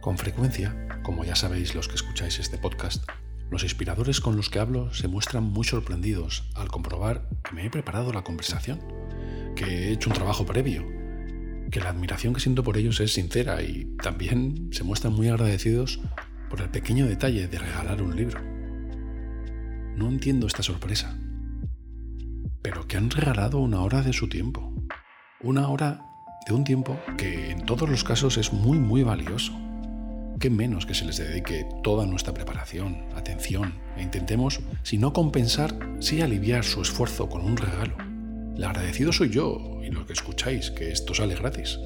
Con frecuencia, como ya sabéis los que escucháis este podcast, los inspiradores con los que hablo se muestran muy sorprendidos al comprobar que me he preparado la conversación, que he hecho un trabajo previo, que la admiración que siento por ellos es sincera y también se muestran muy agradecidos por el pequeño detalle de regalar un libro. No entiendo esta sorpresa, pero que han regalado una hora de su tiempo, una hora de un tiempo que en todos los casos es muy muy valioso qué menos que se les dedique toda nuestra preparación, atención, e intentemos, si no compensar, sí aliviar su esfuerzo con un regalo. El agradecido soy yo y los que escucháis, que esto sale gratis.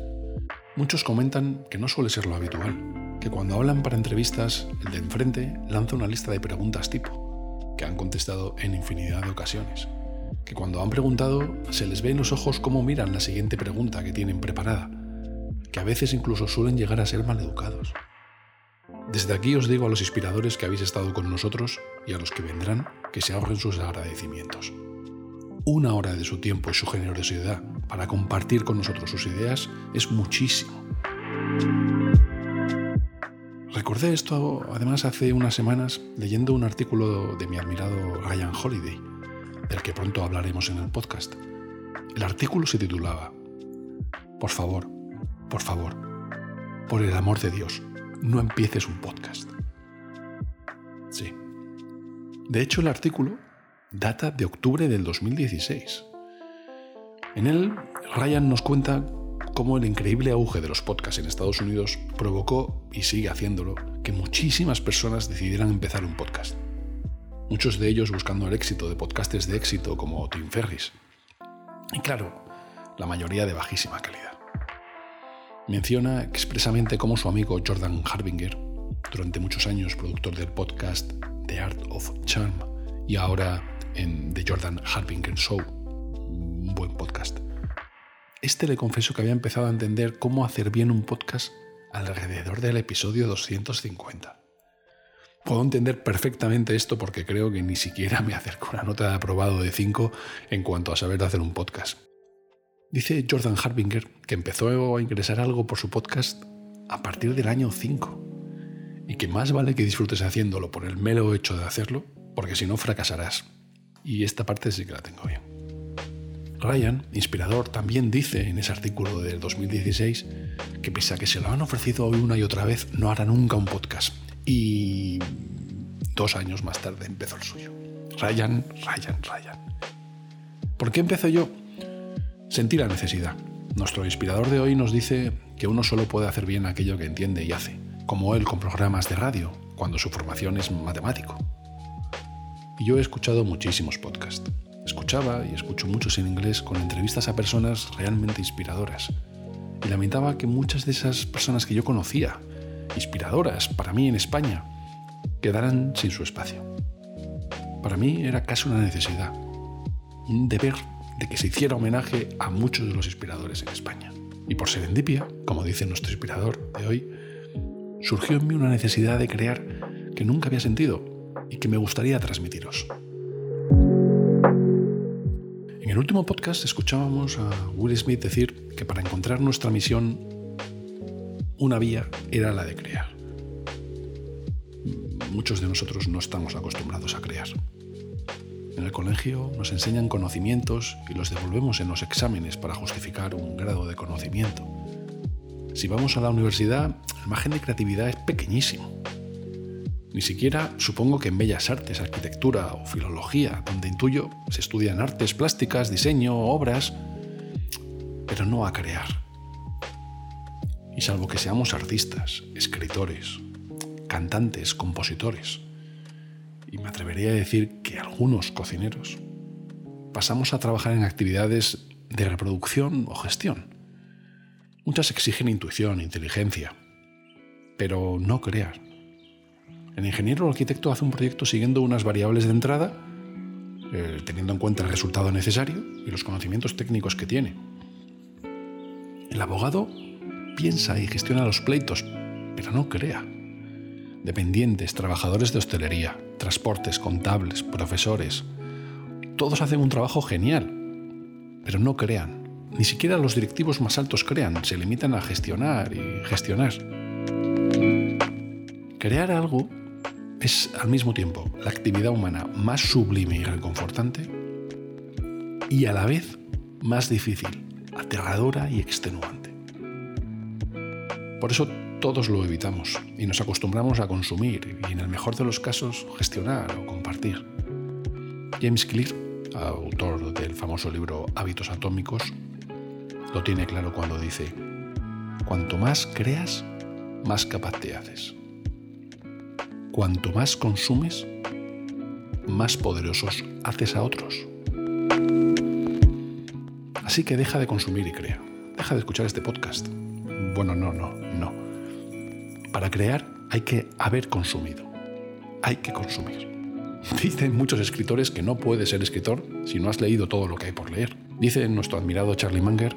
Muchos comentan que no suele ser lo habitual, que cuando hablan para entrevistas, el de enfrente lanza una lista de preguntas tipo, que han contestado en infinidad de ocasiones, que cuando han preguntado se les ve en los ojos cómo miran la siguiente pregunta que tienen preparada, que a veces incluso suelen llegar a ser maleducados. Desde aquí os digo a los inspiradores que habéis estado con nosotros y a los que vendrán que se ahorren sus agradecimientos. Una hora de su tiempo y su generosidad para compartir con nosotros sus ideas es muchísimo. Recordé esto además hace unas semanas leyendo un artículo de mi admirado Ryan Holiday, del que pronto hablaremos en el podcast. El artículo se titulaba Por favor, por favor, por el amor de Dios, no empieces un podcast. Sí. De hecho, el artículo data de octubre del 2016. En él, Ryan nos cuenta cómo el increíble auge de los podcasts en Estados Unidos provocó, y sigue haciéndolo, que muchísimas personas decidieran empezar un podcast. Muchos de ellos buscando el éxito de podcasters de éxito como Tim Ferris. Y claro, la mayoría de bajísima calidad menciona expresamente cómo su amigo Jordan Harbinger, durante muchos años productor del podcast The Art of Charm y ahora en The Jordan Harbinger Show, un buen podcast, este le confesó que había empezado a entender cómo hacer bien un podcast alrededor del episodio 250. Puedo entender perfectamente esto porque creo que ni siquiera me acerco a una nota de aprobado de 5 en cuanto a saber hacer un podcast. Dice Jordan Harbinger que empezó a ingresar algo por su podcast a partir del año 5 y que más vale que disfrutes haciéndolo por el mero hecho de hacerlo, porque si no fracasarás. Y esta parte sí que la tengo bien. Ryan, inspirador, también dice en ese artículo del 2016 que pese a que se lo han ofrecido hoy una y otra vez, no hará nunca un podcast. Y dos años más tarde empezó el suyo. Ryan, Ryan, Ryan. ¿Por qué empecé yo? Sentí la necesidad. Nuestro inspirador de hoy nos dice que uno solo puede hacer bien aquello que entiende y hace, como él con programas de radio, cuando su formación es matemático. Y yo he escuchado muchísimos podcasts. Escuchaba y escucho muchos en inglés con entrevistas a personas realmente inspiradoras. Y lamentaba que muchas de esas personas que yo conocía, inspiradoras para mí en España, quedaran sin su espacio. Para mí era casi una necesidad, un deber de que se hiciera homenaje a muchos de los inspiradores en España. Y por serendipia, como dice nuestro inspirador de hoy, surgió en mí una necesidad de crear que nunca había sentido y que me gustaría transmitiros. En el último podcast escuchábamos a Will Smith decir que para encontrar nuestra misión, una vía era la de crear. Muchos de nosotros no estamos acostumbrados a crear. En el colegio nos enseñan conocimientos y los devolvemos en los exámenes para justificar un grado de conocimiento. Si vamos a la universidad, el margen de creatividad es pequeñísimo. Ni siquiera supongo que en bellas artes, arquitectura o filología, donde intuyo se estudian artes plásticas, diseño, obras, pero no a crear. Y salvo que seamos artistas, escritores, cantantes, compositores, y me atrevería a decir que algunos cocineros, pasamos a trabajar en actividades de reproducción o gestión. Muchas exigen intuición, inteligencia, pero no crear. El ingeniero o arquitecto hace un proyecto siguiendo unas variables de entrada, eh, teniendo en cuenta el resultado necesario y los conocimientos técnicos que tiene. El abogado piensa y gestiona los pleitos, pero no crea. Dependientes, trabajadores de hostelería, transportes, contables, profesores todos hacen un trabajo genial, pero no crean. Ni siquiera los directivos más altos crean, se limitan a gestionar y gestionar. Crear algo es al mismo tiempo la actividad humana más sublime y reconfortante y a la vez más difícil, aterradora y extenuante. Por eso todos lo evitamos y nos acostumbramos a consumir y en el mejor de los casos gestionar o compartir. James Clear, autor del famoso libro Hábitos Atómicos, lo tiene claro cuando dice, cuanto más creas, más capaz te haces. Cuanto más consumes, más poderosos haces a otros. Así que deja de consumir y crea. Deja de escuchar este podcast. Bueno, no, no, no. Para crear hay que haber consumido. Hay que consumir. Dicen muchos escritores que no puedes ser escritor si no has leído todo lo que hay por leer. Dice nuestro admirado Charlie Munger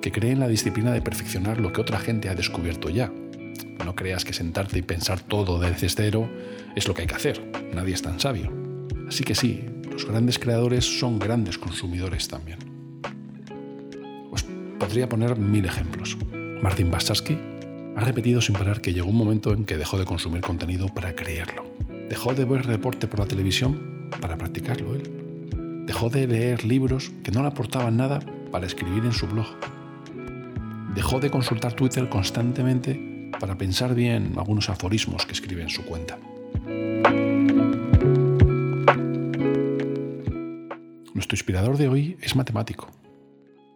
que cree en la disciplina de perfeccionar lo que otra gente ha descubierto ya. No creas que sentarte y pensar todo desde cero es lo que hay que hacer. Nadie es tan sabio. Así que sí, los grandes creadores son grandes consumidores también. Os podría poner mil ejemplos. Martin Basarsky ha repetido sin parar que llegó un momento en que dejó de consumir contenido para creerlo. Dejó de ver reporte por la televisión para practicarlo él. Dejó de leer libros que no le aportaban nada para escribir en su blog. Dejó de consultar Twitter constantemente para pensar bien algunos aforismos que escribe en su cuenta. Nuestro inspirador de hoy es matemático,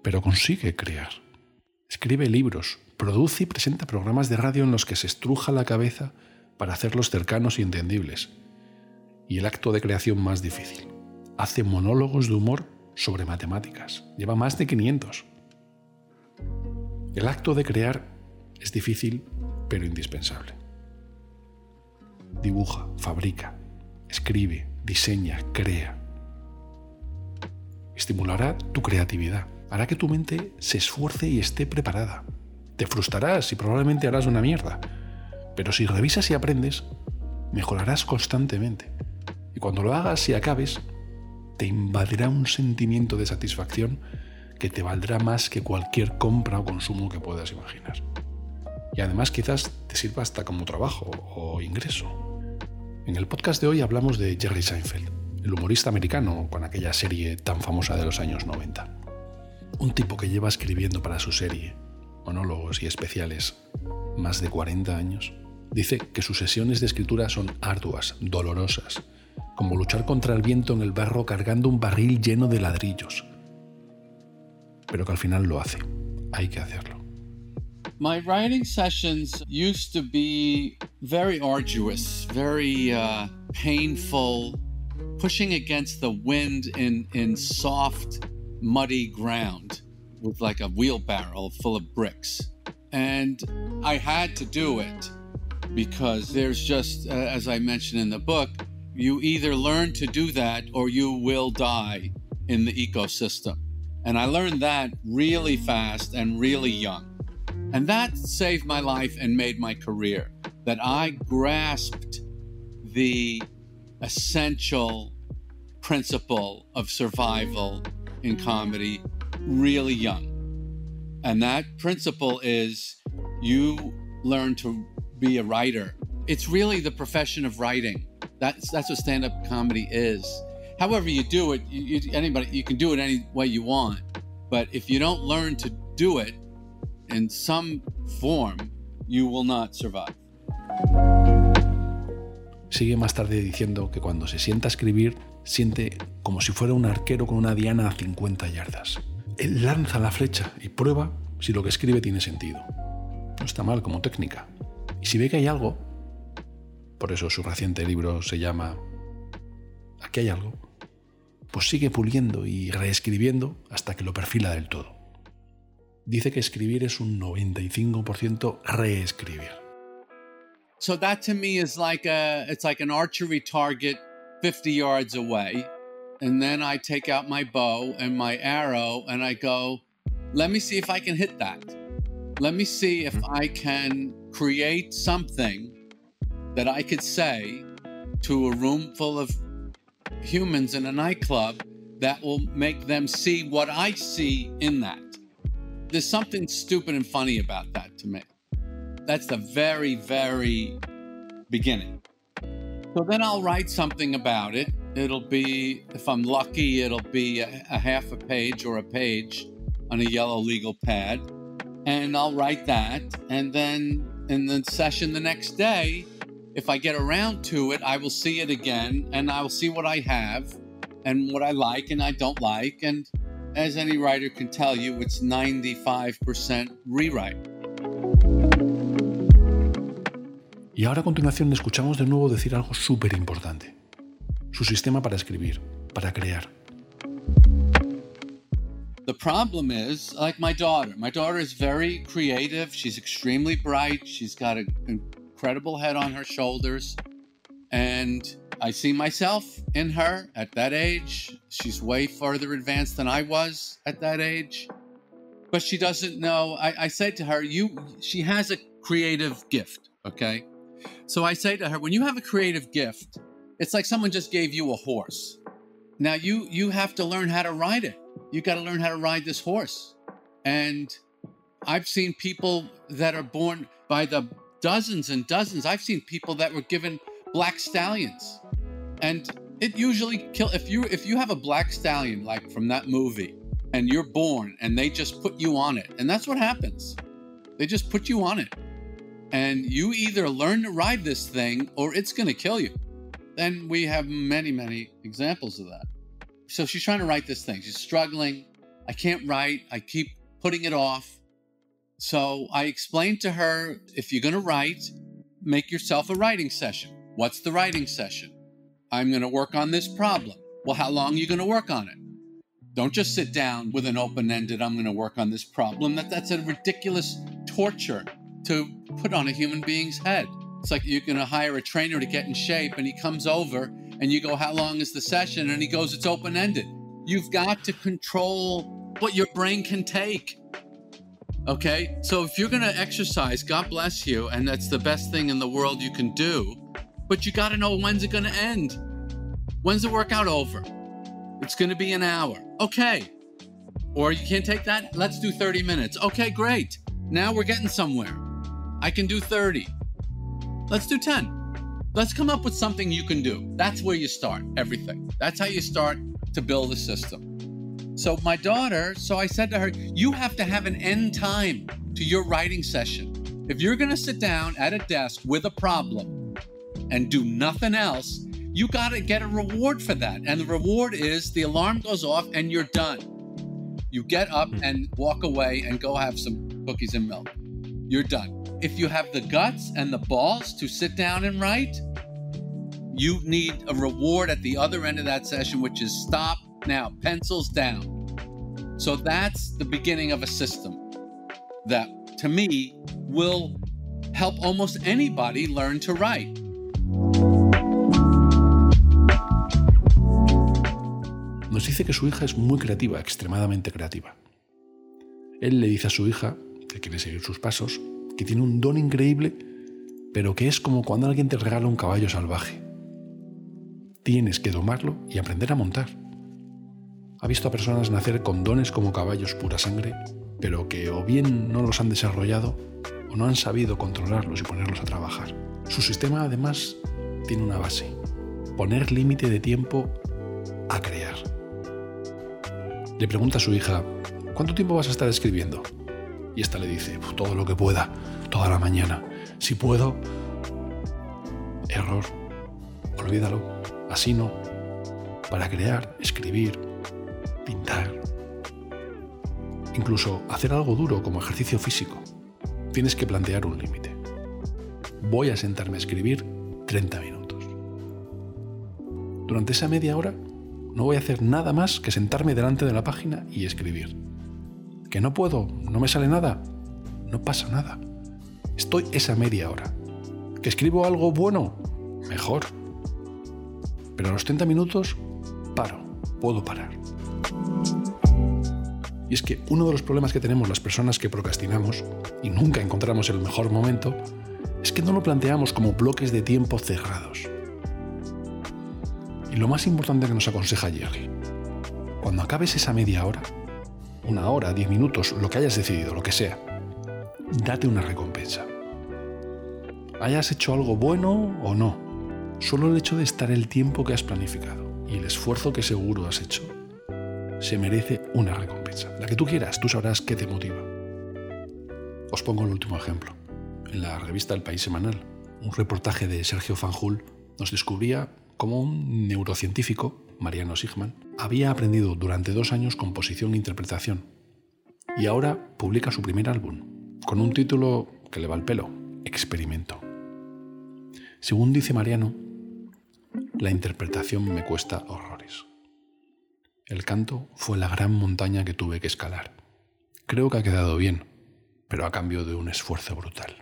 pero consigue crear. Escribe libros, produce y presenta programas de radio en los que se estruja la cabeza para hacerlos cercanos y entendibles. Y el acto de creación más difícil. Hace monólogos de humor sobre matemáticas. Lleva más de 500. El acto de crear es difícil, pero indispensable. Dibuja, fabrica, escribe, diseña, crea. Estimulará tu creatividad hará que tu mente se esfuerce y esté preparada. Te frustrarás y probablemente harás una mierda, pero si revisas y aprendes, mejorarás constantemente. Y cuando lo hagas y acabes, te invadirá un sentimiento de satisfacción que te valdrá más que cualquier compra o consumo que puedas imaginar. Y además quizás te sirva hasta como trabajo o ingreso. En el podcast de hoy hablamos de Jerry Seinfeld, el humorista americano con aquella serie tan famosa de los años 90 un tipo que lleva escribiendo para su serie, monólogos y especiales, más de 40 años, dice que sus sesiones de escritura son arduas, dolorosas, como luchar contra el viento en el barro cargando un barril lleno de ladrillos. Pero que al final lo hace. Hay que hacerlo. My writing sessions used to be very arduous, very uh, painful, pushing against the wind in, in soft muddy ground with like a wheelbarrow full of bricks. And I had to do it because there's just, uh, as I mentioned in the book, you either learn to do that or you will die in the ecosystem. And I learned that really fast and really young. And that saved my life and made my career. That I grasped the essential principle of survival in comedy really young. And that principle is you learn to be a writer. It's really the profession of writing. That's that's what stand-up comedy is. However you do it, you, you, anybody you can do it any way you want. But if you don't learn to do it in some form, you will not survive. Sigue más tarde diciendo que cuando se sienta a escribir siente como si fuera un arquero con una diana a 50 yardas. Él lanza la flecha y prueba si lo que escribe tiene sentido. No está mal como técnica. Y si ve que hay algo, por eso su reciente libro se llama Aquí hay algo, pues sigue puliendo y reescribiendo hasta que lo perfila del todo. Dice que escribir es un 95% reescribir. So that to me is like a it's like an archery target 50 yards away. And then I take out my bow and my arrow and I go, let me see if I can hit that. Let me see if I can create something that I could say to a room full of humans in a nightclub that will make them see what I see in that. There's something stupid and funny about that to me. That's the very, very beginning. So then I'll write something about it. It'll be, if I'm lucky, it'll be a, a half a page or a page on a yellow legal pad. And I'll write that. And then in the session the next day, if I get around to it, I will see it again and I will see what I have and what I like and I don't like. And as any writer can tell you, it's 95% rewrite. Y ahora a continuación escuchamos de nuevo decir algo súper importante. Su sistema para escribir, para crear. The problem is, like my daughter, my daughter is very creative. She's extremely bright. She's got an incredible head on her shoulders. And I see myself in her at that age. She's way further advanced than I was at that age. But she doesn't know. I, I say to her, you she has a creative gift, okay? So I say to her, when you have a creative gift, it's like someone just gave you a horse. Now you you have to learn how to ride it. You got to learn how to ride this horse. And I've seen people that are born by the dozens and dozens. I've seen people that were given black stallions and it usually kill if you if you have a black stallion like from that movie and you're born and they just put you on it and that's what happens. They just put you on it. And you either learn to ride this thing or it's going to kill you. And we have many many examples of that. So she's trying to write this thing. She's struggling. I can't write. I keep putting it off. So i explained to her if you're going to write make yourself a writing session. What's the writing session I'm going to work on this problem. Well, how long are you going to work on it? Don't just sit down with an open ended, I'm going to work on this problem. That, that's a ridiculous torture to put on a human being's head. It's like you're going to hire a trainer to get in shape and he comes over and you go, How long is the session? And he goes, It's open ended. You've got to control what your brain can take. Okay? So if you're going to exercise, God bless you, and that's the best thing in the world you can do but you got to know when's it going to end. When's the workout over? It's going to be an hour. Okay. Or you can't take that? Let's do 30 minutes. Okay, great. Now we're getting somewhere. I can do 30. Let's do 10. Let's come up with something you can do. That's where you start everything. That's how you start to build a system. So, my daughter, so I said to her, You have to have an end time to your writing session. If you're going to sit down at a desk with a problem, and do nothing else, you got to get a reward for that. And the reward is the alarm goes off and you're done. You get up hmm. and walk away and go have some cookies and milk. You're done. If you have the guts and the balls to sit down and write, you need a reward at the other end of that session, which is stop now, pencils down. So that's the beginning of a system that, to me, will help almost anybody learn to write. Dice que su hija es muy creativa, extremadamente creativa. Él le dice a su hija, que quiere seguir sus pasos, que tiene un don increíble, pero que es como cuando alguien te regala un caballo salvaje. Tienes que domarlo y aprender a montar. Ha visto a personas nacer con dones como caballos pura sangre, pero que o bien no los han desarrollado o no han sabido controlarlos y ponerlos a trabajar. Su sistema además tiene una base, poner límite de tiempo a crear. Le pregunta a su hija, ¿cuánto tiempo vas a estar escribiendo? Y esta le dice, todo lo que pueda, toda la mañana. Si puedo, error, olvídalo, así no. Para crear, escribir, pintar, incluso hacer algo duro como ejercicio físico, tienes que plantear un límite voy a sentarme a escribir 30 minutos. Durante esa media hora no voy a hacer nada más que sentarme delante de la página y escribir. ¿Que no puedo? ¿No me sale nada? No pasa nada. Estoy esa media hora. ¿Que escribo algo bueno? Mejor. Pero a los 30 minutos paro, puedo parar. Y es que uno de los problemas que tenemos las personas que procrastinamos y nunca encontramos el mejor momento es que no lo planteamos como bloques de tiempo cerrados. Y lo más importante que nos aconseja Jerry, Cuando acabes esa media hora, una hora, diez minutos, lo que hayas decidido, lo que sea, date una recompensa. Hayas hecho algo bueno o no, solo el hecho de estar el tiempo que has planificado y el esfuerzo que seguro has hecho, se merece una recompensa. La que tú quieras, tú sabrás qué te motiva. Os pongo el último ejemplo. En la revista El País Semanal, un reportaje de Sergio Fanjul nos descubría cómo un neurocientífico, Mariano Sigman, había aprendido durante dos años composición e interpretación y ahora publica su primer álbum, con un título que le va al pelo, Experimento. Según dice Mariano, la interpretación me cuesta horrores. El canto fue la gran montaña que tuve que escalar. Creo que ha quedado bien, pero a cambio de un esfuerzo brutal.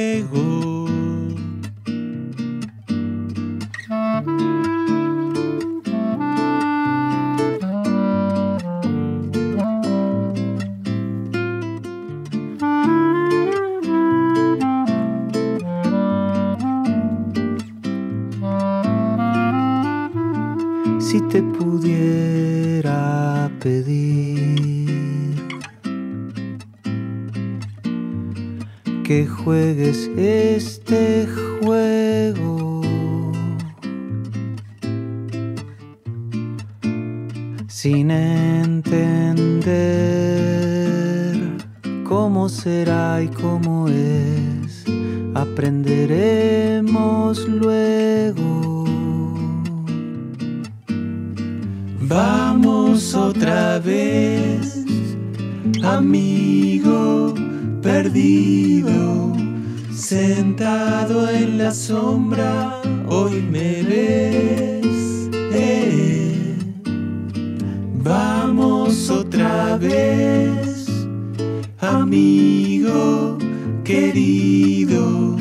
Si te pudiera pedir que juegues este juego. Sin entender cómo será y cómo es, aprenderemos luego. Vamos otra vez, amigo perdido, sentado en la sombra, hoy me ves. Eh. Vamos otra vez, amigo querido,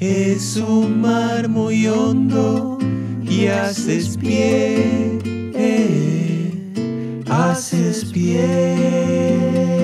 es un mar muy hondo y haces pie, haces bien.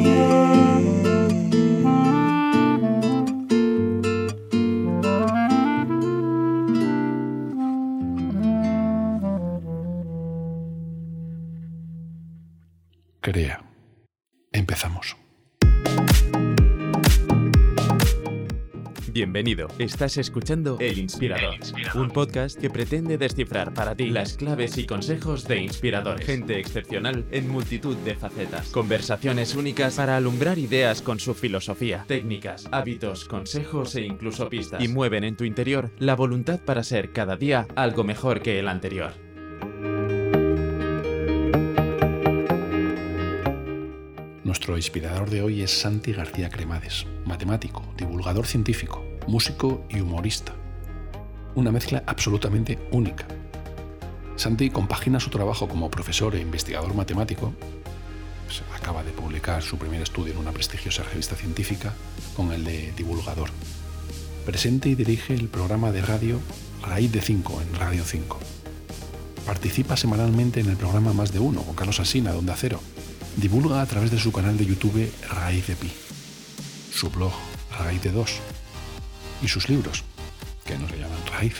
Crea. Bienvenido. Estás escuchando El Inspirador, un podcast que pretende descifrar para ti las claves y consejos de inspiradores. Gente excepcional en multitud de facetas. Conversaciones únicas para alumbrar ideas con su filosofía, técnicas, hábitos, consejos e incluso pistas. Y mueven en tu interior la voluntad para ser cada día algo mejor que el anterior. Nuestro inspirador de hoy es Santi García Cremades, matemático, divulgador científico, músico y humorista. Una mezcla absolutamente única. Santi compagina su trabajo como profesor e investigador matemático, acaba de publicar su primer estudio en una prestigiosa revista científica, con el de divulgador. Presente y dirige el programa de radio Raíz de 5 en Radio 5. Participa semanalmente en el programa Más de Uno con Carlos Asina de Onda Cero divulga a través de su canal de YouTube Raíz de Pi, su blog Raíz de 2 y sus libros, que no se llaman Raíz.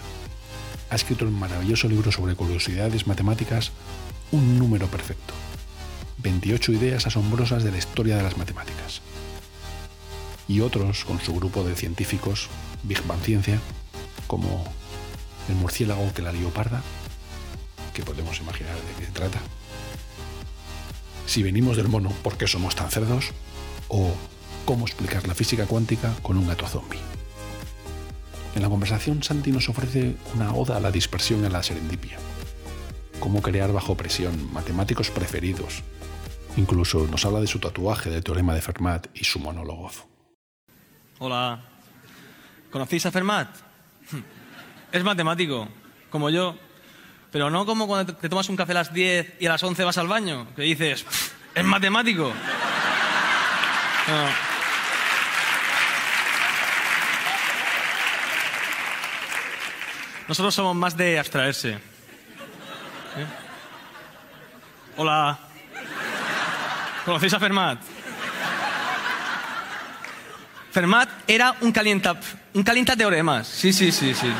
Ha escrito el maravilloso libro sobre curiosidades matemáticas Un número perfecto. 28 ideas asombrosas de la historia de las matemáticas. Y otros con su grupo de científicos, Big Bang Ciencia, como el murciélago que la lió parda, que podemos imaginar de qué se trata si venimos del mono, ¿por qué somos tan cerdos? O cómo explicar la física cuántica con un gato zombie. En la conversación, Santi nos ofrece una oda a la dispersión y a la serendipia. Cómo crear bajo presión, matemáticos preferidos. Incluso nos habla de su tatuaje del teorema de Fermat y su monólogo. Hola. ¿Conocéis a Fermat? Es matemático, como yo. Pero no como cuando te tomas un café a las 10 y a las 11 vas al baño, que dices, es matemático. Nosotros somos más de abstraerse. ¿Eh? Hola. ¿Conocéis a Fermat? Fermat era un calienta, un calienta teoremas. Sí, sí, sí, sí.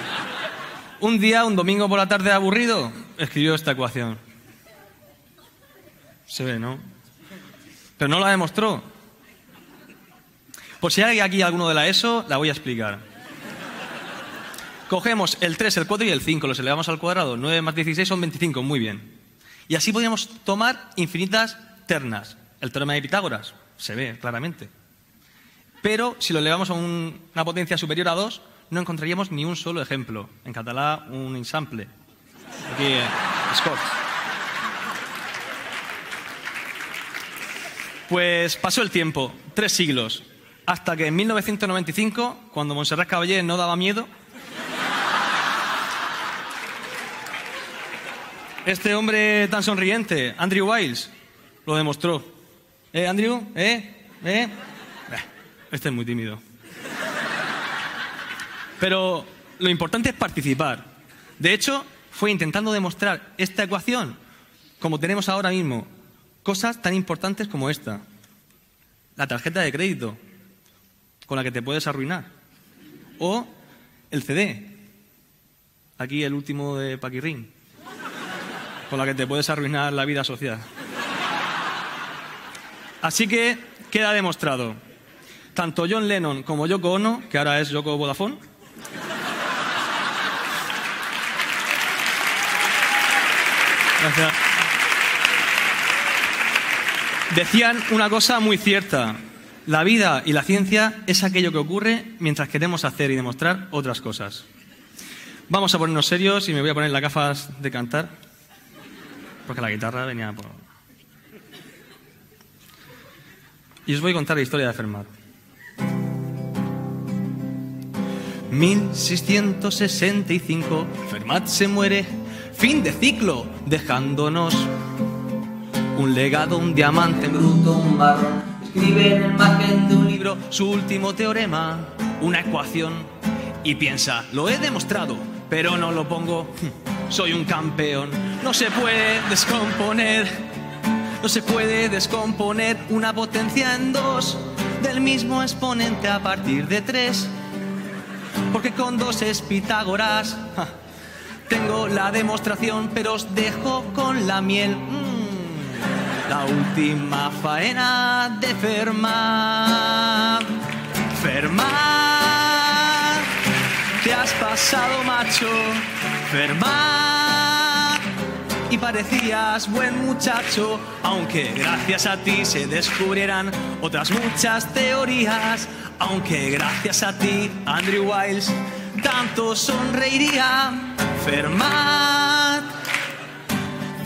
Un día, un domingo por la tarde aburrido, escribió esta ecuación. Se ve, ¿no? Pero no la demostró. Por si hay aquí alguno de la ESO, la voy a explicar. Cogemos el 3, el 4 y el 5, los elevamos al cuadrado. 9 más 16 son 25, muy bien. Y así podríamos tomar infinitas ternas. El teorema de Pitágoras, se ve claramente. Pero si lo elevamos a una potencia superior a 2, no encontraríamos ni un solo ejemplo. En catalán, un ensample. Aquí, eh, Scott. Pues pasó el tiempo, tres siglos, hasta que en 1995, cuando Montserrat Caballé no daba miedo, este hombre tan sonriente, Andrew Wiles, lo demostró. ¿Eh, Andrew? ¿Eh? ¿Eh? Este es muy tímido. Pero lo importante es participar. De hecho, fue intentando demostrar esta ecuación, como tenemos ahora mismo, cosas tan importantes como esta. La tarjeta de crédito, con la que te puedes arruinar. O el CD. Aquí el último de Paquirrín, con la que te puedes arruinar la vida social. Así que queda demostrado. Tanto John Lennon como Yoko Ono, que ahora es Yoko Vodafone, Gracias. Decían una cosa muy cierta. La vida y la ciencia es aquello que ocurre mientras queremos hacer y demostrar otras cosas. Vamos a ponernos serios y me voy a poner las gafas de cantar, porque la guitarra venía por... Y os voy a contar la historia de Fermat. 1665, Fermat se muere Fin de ciclo, dejándonos un legado, un diamante bruto, un marrón. Escribe en el margen de un libro su último teorema, una ecuación, y piensa, lo he demostrado, pero no lo pongo. Soy un campeón, no se puede descomponer, no se puede descomponer una potencia en dos del mismo exponente a partir de tres, porque con dos es Pitágoras. Tengo la demostración, pero os dejo con la miel. Mm, la última faena de Fermat. Fermat. pasado, macho. Fermat. Y parecías buen muchacho, aunque gracias a ti se descubrieran otras muchas teorías. Aunque gracias a ti, Andrew Wiles, tanto sonreiría. Fermat.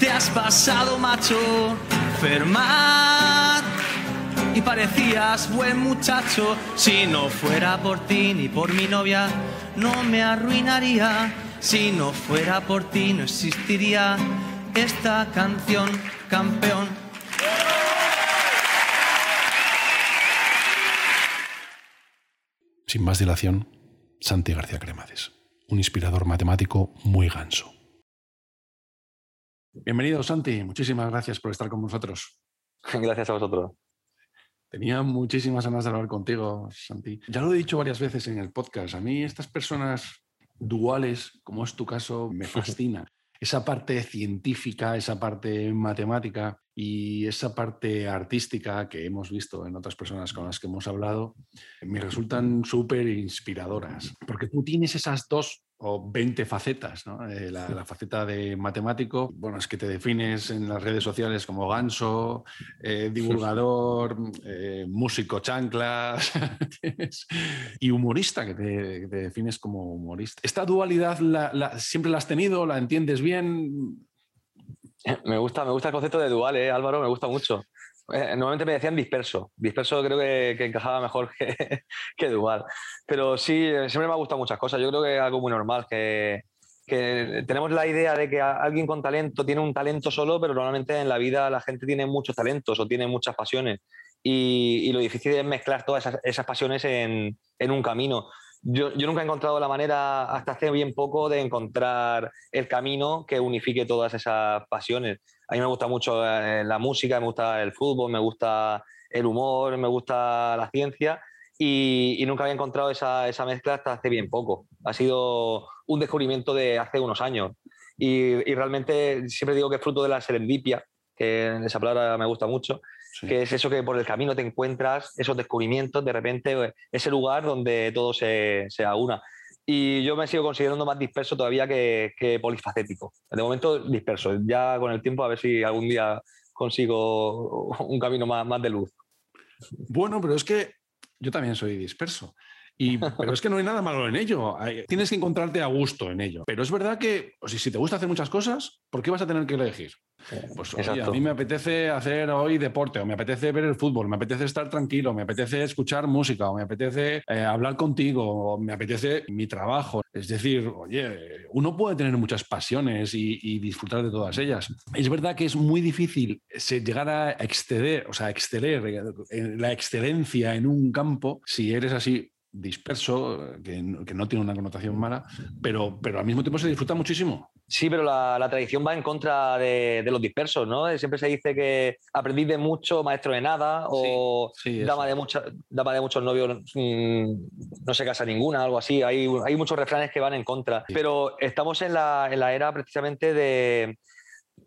Te has pasado, macho. Fermat y parecías buen muchacho. Si no fuera por ti ni por mi novia, no me arruinaría. Si no fuera por ti, no existiría esta canción, campeón. Sin más dilación, Santi García Cremades, un inspirador matemático muy ganso. Bienvenido, Santi. Muchísimas gracias por estar con nosotros. Gracias a vosotros. Tenía muchísimas ganas de hablar contigo, Santi. Ya lo he dicho varias veces en el podcast. A mí estas personas duales, como es tu caso, me fascina. Esa parte científica, esa parte matemática y esa parte artística que hemos visto en otras personas con las que hemos hablado, me resultan súper inspiradoras. Porque tú tienes esas dos o 20 facetas. ¿no? Eh, la, faceta de matemático, bueno, es que te defines en las redes sociales como ganso, eh, divulgador, eh, músico chanclas y humorista, que te, defines como humorista. ¿Esta dualidad siempre la has tenido? ¿La entiendes bien? Me gusta, me gusta el concepto de dual, Álvaro, me gusta mucho. Eh, normalmente me decían disperso. Disperso creo que, encajaba mejor que, dual. Pero sí, siempre me ha gustado muchas cosas. Yo creo que es algo muy normal, que, tenemos la idea de que alguien con talento tiene un talento solo, pero normalmente en la vida la gente tiene muchos talentos o tiene muchas pasiones. Y, lo difícil es mezclar todas esas, pasiones en, en, un camino. Yo, nunca he encontrado la manera, hasta hace bien poco, de encontrar el camino que unifique todas esas pasiones. A mí me gusta mucho eh, la música, me gusta el fútbol, me gusta el humor, me gusta la ciencia y, nunca había encontrado esa, esa, mezcla hasta hace bien poco. Ha sido un descubrimiento de hace unos años y, y realmente siempre digo que es fruto de la serendipia, que esa palabra me gusta mucho, que es eso que por el camino te encuentras, esos descubrimientos, de repente eh, ese lugar donde todo se, se aúna. Y yo me sigo considerando más disperso todavía que, que, polifacético. De momento disperso, ya con el tiempo a ver si algún día consigo un camino más, más de luz. Bueno, pero es que yo también soy disperso. Y, pero es que no hay nada malo en ello. tienes que encontrarte a gusto en ello. Pero es verdad que o si te gusta hacer muchas cosas, ¿por qué vas a tener que elegir? Pues a mí me apetece hacer hoy deporte, o me apetece ver el fútbol, me apetece estar tranquilo, me apetece escuchar música, o me apetece eh, hablar contigo, o me apetece mi trabajo. Es decir, oye, uno puede tener muchas pasiones y, disfrutar de todas ellas. Es verdad que es muy difícil llegar a exceder, o sea, exceler eh, la excelencia en un campo si eres así disperso, que, no tiene una connotación mala, pero, pero al mismo tiempo se disfruta muchísimo. Sí, pero la, tradición va en contra de, los dispersos, ¿no? Siempre se dice que aprendí de mucho, maestro de nada, o dama, de de muchos novios, mm, no se casa ninguna, algo así. Hay, hay muchos refranes que van en contra. Pero estamos en la, en la era precisamente de,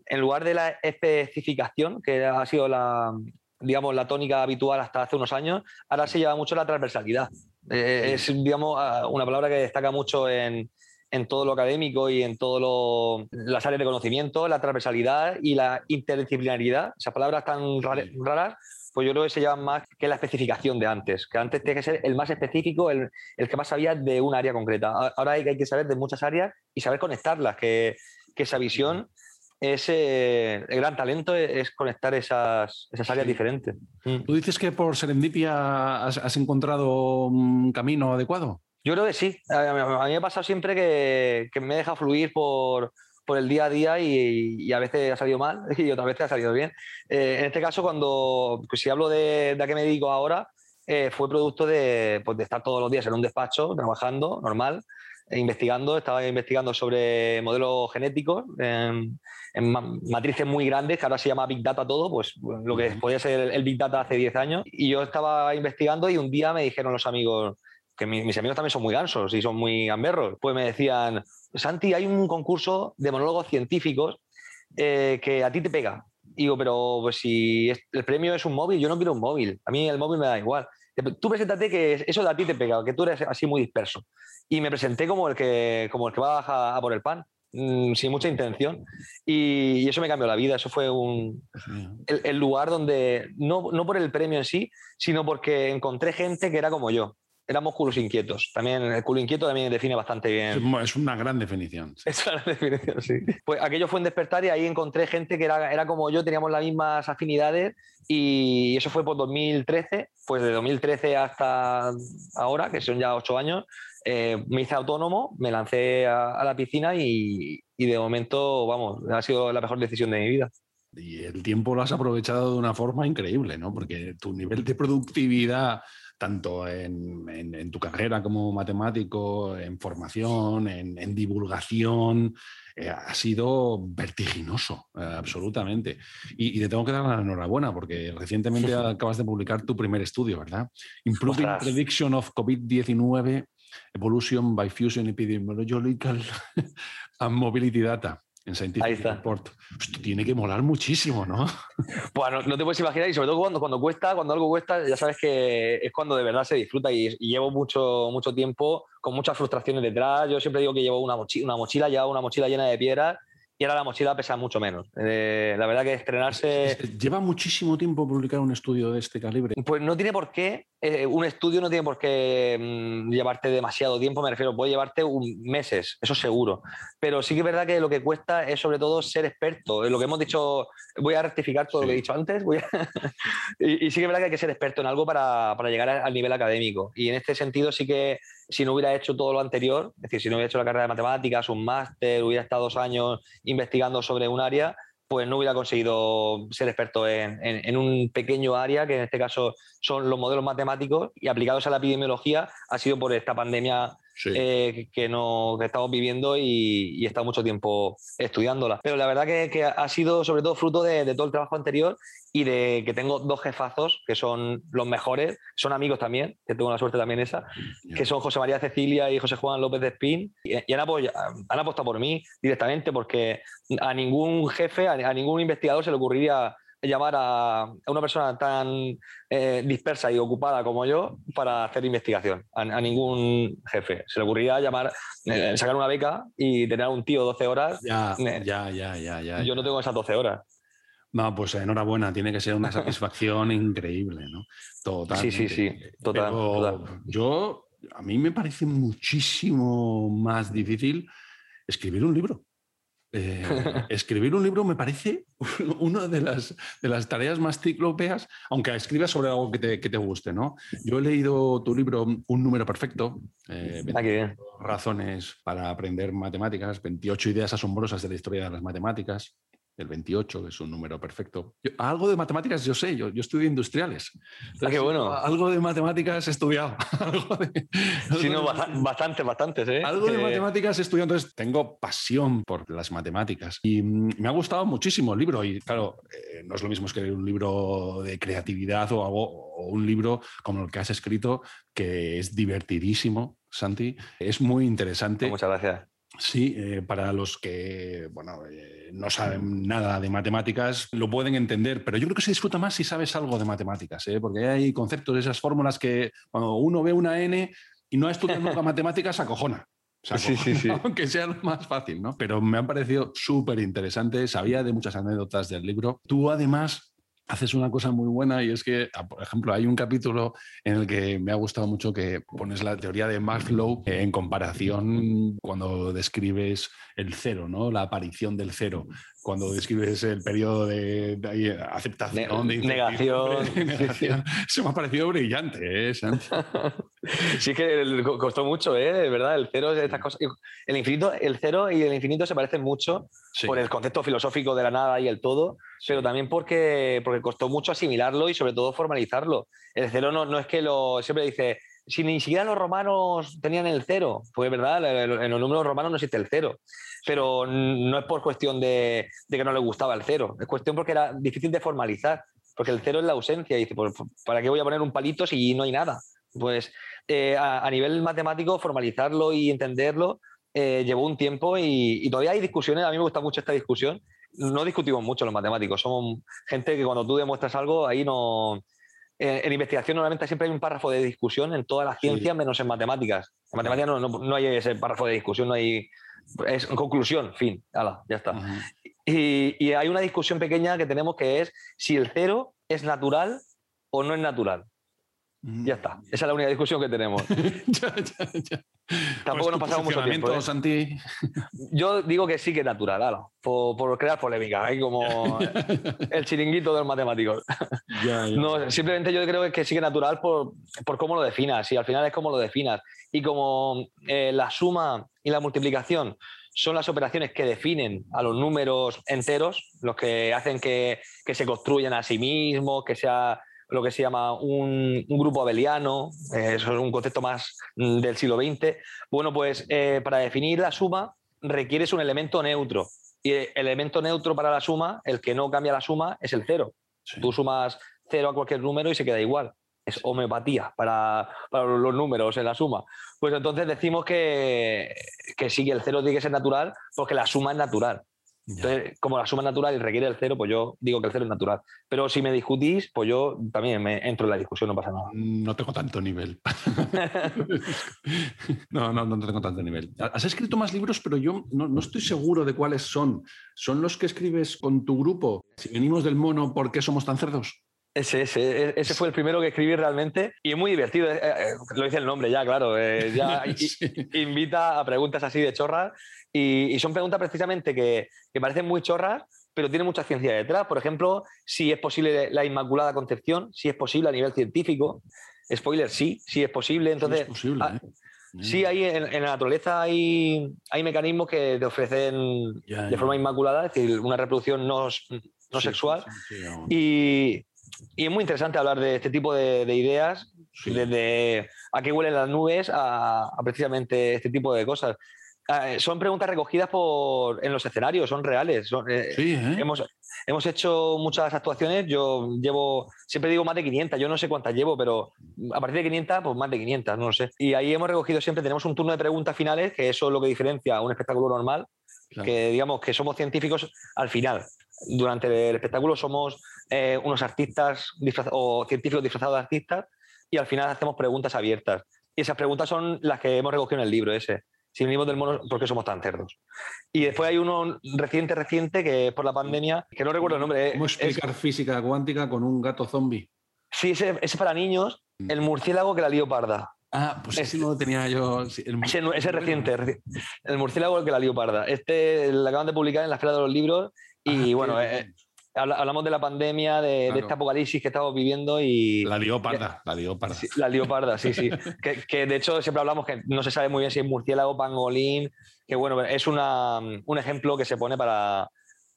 en lugar de la especificación, que ha sido la, digamos, la tónica habitual hasta hace unos años, ahora se lleva mucho la transversalidad. Eh, es, digamos, una palabra que destaca mucho en, en todo lo académico y en todas las áreas de conocimiento, la transversalidad y la interdisciplinaridad, esas palabras tan raras, pues yo creo que se llaman más que la especificación de antes, que antes tiene que ser el más específico, el, el que más sabía de un área concreta. Ahora hay, hay, que saber de muchas áreas y saber conectarlas, que, que esa visión ese el gran talento es conectar esas, esas áreas diferentes. Mm. ¿Tú dices que por serendipia has, encontrado un camino adecuado? Yo creo que sí. A mí me ha pasado siempre que, que me deja fluir por, por, el día a día y, a veces ha salido mal y otras veces ha salido bien. Eh, en este caso, cuando pues si hablo de, de, a qué me dedico ahora, eh, fue producto de, pues de estar todos los días en un despacho trabajando normal investigando, estaba investigando sobre modelos genéticos en, matrices muy grandes, que ahora se llama Big Data todo, pues lo que podía ser el, Big Data hace 10 años. Y yo estaba investigando y un día me dijeron los amigos, que mis amigos también son muy gansos y son muy gamberros, pues me decían, Santi, hay un concurso de monólogos científicos eh, que a ti te pega. Y digo, pero pues si el premio es un móvil, yo no quiero un móvil, a mí el móvil me da igual. tú preséntate que eso de a ti te pega, que tú eres así muy disperso. Y me presenté como el que, como el que va a, a por el pan. Mm, sin mucha intención. Y, eso me cambió la vida. Eso fue un, el, lugar donde, no, no, por el premio en sí, sino porque encontré gente que era como yo. Éramos culos inquietos. También el culo inquieto también define bastante bien. Es una gran definición. Es una gran definición, sí. Pues aquello fue un despertar y ahí encontré gente que era, era como yo, teníamos las mismas afinidades y eso fue por 2013. Pues de 2013 hasta ahora, que son ya ocho años, eh, me hice autónomo, me lancé a, la piscina y, de momento, vamos, ha sido la mejor decisión de mi vida. Y el tiempo lo has aprovechado de una forma increíble, ¿no? Porque tu nivel de productividad, tanto en, tu carrera como matemático, en formación, en, divulgación, eh, ha sido vertiginoso, eh, absolutamente. Y, te tengo que dar la enhorabuena porque recientemente acabas de publicar tu primer estudio, ¿verdad? Improving Prediction of COVID-19 Evolution by Fusion Epidemiological and Mobility Data en Scientific Report. Esto tiene que molar muchísimo, ¿no? Bueno, no te puedes imaginar, y sobre todo cuando, cuando cuesta, cuando algo cuesta, ya sabes que es cuando de verdad se disfruta y, llevo mucho, mucho tiempo con muchas frustraciones detrás. Yo siempre digo que llevo una mochila, una mochila ya una mochila llena de piedras y ahora la mochila pesa mucho menos. Eh, la verdad que estrenarse... ¿Lleva muchísimo tiempo publicar un estudio de este calibre? Pues no tiene por qué, eh, un estudio no tiene por qué mm, llevarte demasiado tiempo, me refiero, puede llevarte un, meses, eso seguro. Pero sí que es verdad que lo que cuesta es sobre todo ser experto. Lo que hemos dicho, voy a rectificar todo lo que he dicho antes, y, sí que es verdad que hay que ser experto en algo para, para llegar al nivel académico. Y en este sentido sí que si no hubiera hecho todo lo anterior, es decir, si no hubiera hecho la carrera de matemáticas, un máster, hubiera estado dos años investigando sobre un área, pues no hubiera conseguido ser experto en, un pequeño área, que en este caso son los modelos matemáticos, y aplicados a la epidemiología, ha sido por esta pandemia eh, que, no, estamos viviendo y, he estado mucho tiempo estudiándola. Pero la verdad que, ha sido sobre todo fruto de, de, todo el trabajo anterior y de que tengo dos jefazos que son los mejores, son amigos también, que tengo la suerte también esa, que son José María Cecilia y José Juan López de Espín, y, han, han, apostado por mí directamente porque a ningún jefe, a, ningún investigador se le ocurriría llamar a, una persona tan eh, dispersa y ocupada como yo para hacer investigación. A, ningún jefe. Se le ocurriría llamar, eh, sacar una beca y tener a un tío 12 horas. Ya, ya, ya, ya, ya. Yo no tengo esas 12 horas. No, pues enhorabuena, tiene que ser una satisfacción increíble, ¿no? Total. Sí, sí, sí, total, Yo, a mí me parece muchísimo más difícil escribir un libro. Eh, escribir un libro me parece una de las, de las tareas más ciclopeas, aunque escribas sobre algo que te, que te, guste, ¿no? Yo he leído tu libro Un número perfecto, eh, ah, razones para aprender matemáticas, 28 ideas asombrosas de la historia de las matemáticas el 28, que es un número perfecto. algo de matemáticas yo sé, yo, yo estudio industriales. Ah, qué bueno. Algo de matemáticas he estudiado. algo sí, no, bastante, bastante, ¿eh? Algo de matemáticas he estudiado, entonces tengo pasión por las matemáticas. Y mm, me ha gustado muchísimo el libro. Y claro, eh, no es lo mismo escribir un libro de creatividad o, algo, o un libro como el que has escrito, que es divertidísimo, Santi. Es muy interesante. Muchas gracias. Sí, eh, para los que bueno, eh, no saben nada de matemáticas, lo pueden entender, pero yo creo que se disfruta más si sabes algo de matemáticas, ¿eh? porque hay conceptos, de esas fórmulas que cuando uno ve una n y no ha estudiado nunca matemáticas, acojona. sí, sí, sí. Aunque sea lo más fácil, ¿no? Pero me han parecido súper interesante, sabía de muchas anécdotas del libro. Tú además haces una cosa muy buena y es que, ah, por ejemplo, hay un capítulo en el que me ha gustado mucho que pones la teoría de Maslow en comparación cuando describes el cero, ¿no? La aparición del cero cuando describes el periodo de, aceptación, de negación. Se me ha parecido brillante, ¿eh? sí, que costó mucho, ¿eh? ¿Verdad? El cero es estas cosas. El infinito, el cero y el infinito se parecen mucho por el concepto filosófico de la nada y el todo, pero también porque, porque costó mucho asimilarlo y sobre todo formalizarlo. El cero no, no es que lo. Siempre dice si ni siquiera los romanos tenían el cero, pues verdad, en los números romanos no existe el cero, pero no es por cuestión de, que no le gustaba el cero, es cuestión porque era difícil de formalizar, porque el cero es la ausencia, y dice, pues, ¿para qué voy a poner un palito si no hay nada? Pues eh, a, nivel matemático, formalizarlo y entenderlo eh, llevó un tiempo y, y todavía hay discusiones, a mí me gusta mucho esta discusión, no discutimos mucho los matemáticos, somos gente que cuando tú demuestras algo, ahí no en investigación normalmente siempre hay un párrafo de discusión en todas las ciencias menos en matemáticas. En matemáticas no, no, hay ese párrafo de discusión, no hay... Es conclusión, fin, ala, ya está. y, y hay una discusión pequeña que tenemos que es si el cero es natural o no es natural. Ya está. Esa es la única discusión que tenemos. Tampoco pues nos pasamos mucho tiempo. ¿eh? Yo digo que sí que es natural, por, crear polémica, hay como el chiringuito de los matemáticos. No, simplemente yo creo que sí que es natural por, cómo lo definas, y al final es como lo definas. Y como eh, la suma y la multiplicación son las operaciones que definen a los números enteros, los que hacen que, que se construyan a sí mismos, que sea lo que se llama un, grupo abeliano, eh, eso es un concepto más mm, del siglo XX. Bueno, pues eh, para definir la suma requieres un elemento neutro. Y el elemento neutro para la suma, el que no cambia la suma, es el cero. Tú sumas cero a cualquier número y se queda igual. Es homeopatía para, para los números en la suma. Pues entonces decimos que, que sí, que el cero tiene que ser natural porque la suma es natural. Entonces, como la suma es natural y requiere el cero, pues yo digo que el cero es natural. Pero si me discutís, pues yo también me entro en la discusión, no pasa nada. No tengo tanto nivel. no, no, no tengo tanto nivel. Has escrito más libros, pero yo no, estoy seguro de cuáles son. ¿Son los que escribes con tu grupo? Si venimos del mono, ¿por qué somos tan cerdos? Ese, ese, ese fue el primero que escribí realmente y es muy divertido. Eh, eh, lo dice el nombre ya, claro. Eh, ya invita a preguntas así de chorras y, son preguntas precisamente que, que, parecen muy chorras, pero tienen mucha ciencia detrás. Por ejemplo, si es posible la Inmaculada Concepción, si es posible a nivel científico. Spoiler, sí, sí es posible. Entonces, sí, posible, ah, sí hay, en, la naturaleza hay, hay mecanismos que te ofrecen de forma inmaculada, es decir, una reproducción no, no sexual. y, y es muy interesante hablar de este tipo de, ideas, desde a qué huelen las nubes a, precisamente este tipo de cosas. Ah, eh, son preguntas recogidas por, en los escenarios, son reales. Eh, ¿eh? hemos, hemos hecho muchas actuaciones, yo llevo, siempre digo más de 500, yo no sé cuántas llevo, pero a partir de 500, pues más de 500, no lo sé. Y ahí hemos recogido siempre, tenemos un turno de preguntas finales, que eso es lo que diferencia a un espectáculo normal, que digamos que somos científicos al final. Durante el espectáculo somos eh, unos artistas o científicos disfrazados de artistas y al final hacemos preguntas abiertas. Y esas preguntas son las que hemos recogido en el libro ese. Si venimos del mono, ¿por qué somos tan cerdos? Y después hay uno reciente, reciente, que es por la pandemia, que no recuerdo el nombre. ¿Cómo explicar física cuántica con un gato zombie? Sí, ese, es para niños, mm. el murciélago que la lió parda. Ah, pues ese no lo tenía yo. ese, es reciente, el murciélago que la lió parda. Este lo acaban de publicar en la Feria de los Libros y ah, bueno, eh, hablamos de la pandemia, de, este apocalipsis que estamos viviendo y... La leoparda, la leoparda. la leoparda, sí, sí. que, de hecho siempre hablamos que no se sabe muy bien si es murciélago, pangolín, que bueno, es una, un ejemplo que se pone para,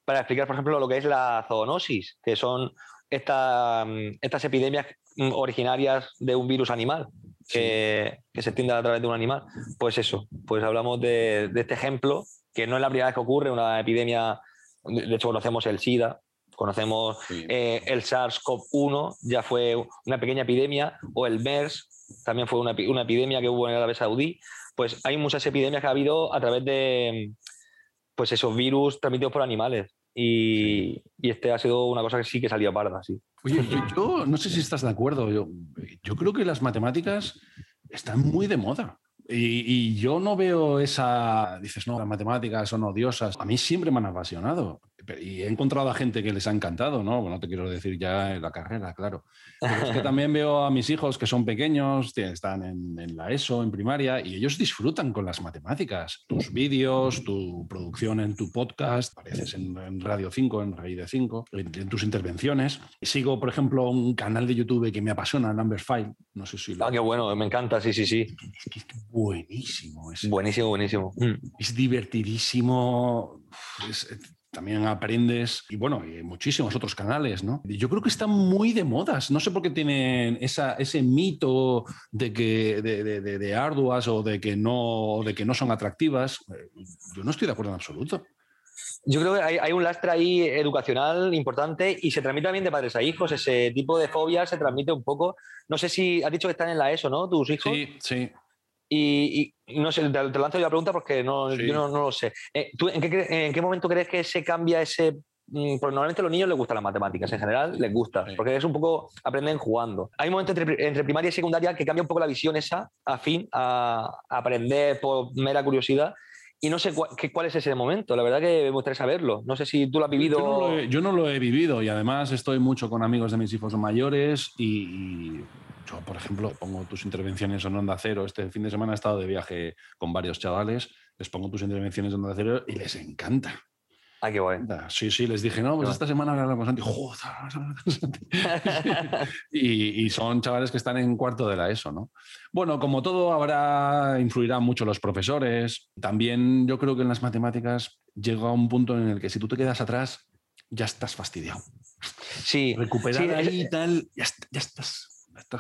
para, explicar, por ejemplo, lo que es la zoonosis, que son esta, estas epidemias originarias de un virus animal. Que, que, se extiende a través de un animal. Pues eso, pues hablamos de, de este ejemplo, que no es la primera vez que ocurre, una epidemia de hecho conocemos el SIDA, Conocemos eh, el SARS-CoV-1, ya fue una pequeña epidemia, o el MERS, también fue una, epidemia que hubo en Arabia Saudí. Pues hay muchas epidemias que ha habido a través de pues esos virus transmitidos por animales. Y, este ha sido una cosa que sí que salió parda, sí. Oye, yo, no sé si estás de acuerdo. Yo, yo creo que las matemáticas están muy de moda. Y, y, yo no veo esa, dices, no, las matemáticas son odiosas. A mí siempre me han apasionado y he encontrado a gente que les ha encantado, ¿no? Bueno, te quiero decir ya en la carrera, claro. Pero es que también veo a mis hijos que son pequeños, están en, la ESO, en primaria, y ellos disfrutan con las matemáticas. Tus vídeos, tu producción en tu podcast, apareces en, Radio 5, en Radio 5, en, tus intervenciones. Sigo, por ejemplo, un canal de YouTube que me apasiona, Number File. No sé si lo... Ah, qué bueno, me encanta, sí, sí, sí. Es que es buenísimo. Buenísimo, buenísimo. Es divertidísimo. Es, también aprendes, y bueno, y muchísimos otros canales, ¿no? Yo creo que están muy de modas, no sé por qué tienen esa, ese mito de que de, de, arduas o de que, no, de que no son atractivas. Yo no estoy de acuerdo en absoluto. Yo creo que hay, hay, un lastre ahí educacional importante y se transmite también de padres a hijos. Ese tipo de fobia se transmite un poco. No sé si has dicho que están en la ESO, ¿no? Tus hijos. Sí, sí. Y, no sé, te, lanzo yo la pregunta porque no, yo no, lo sé. Eh, ¿Tú en qué, en qué, momento crees que se cambia ese mm, porque normalmente a los niños les gustan las matemáticas, en general les gusta, porque es un poco, aprenden jugando. Hay un momento entre, primaria y secundaria que cambia un poco la visión esa, a fin, a, aprender por mera curiosidad. Y no sé cuál, es ese momento, la verdad que me gustaría saberlo. No sé si tú lo has vivido. Yo no lo he, vivido y además estoy mucho con amigos de mis hijos mayores y, yo, por ejemplo, pongo tus intervenciones en Onda Cero. Este fin de semana he estado de viaje con varios chavales, les pongo tus intervenciones en Onda Cero y les encanta. Ah, qué guay. Sí, sí, les dije, no, pues esta semana hablar con Santi. Joder, y, y, son chavales que están en cuarto de la ESO, ¿no? Bueno, como todo, habrá, influirá mucho los profesores. También yo creo que en las matemáticas llega un punto en el que si tú te quedas atrás, ya estás fastidiado. Sí. Recuperar ahí y tal, ya, estás.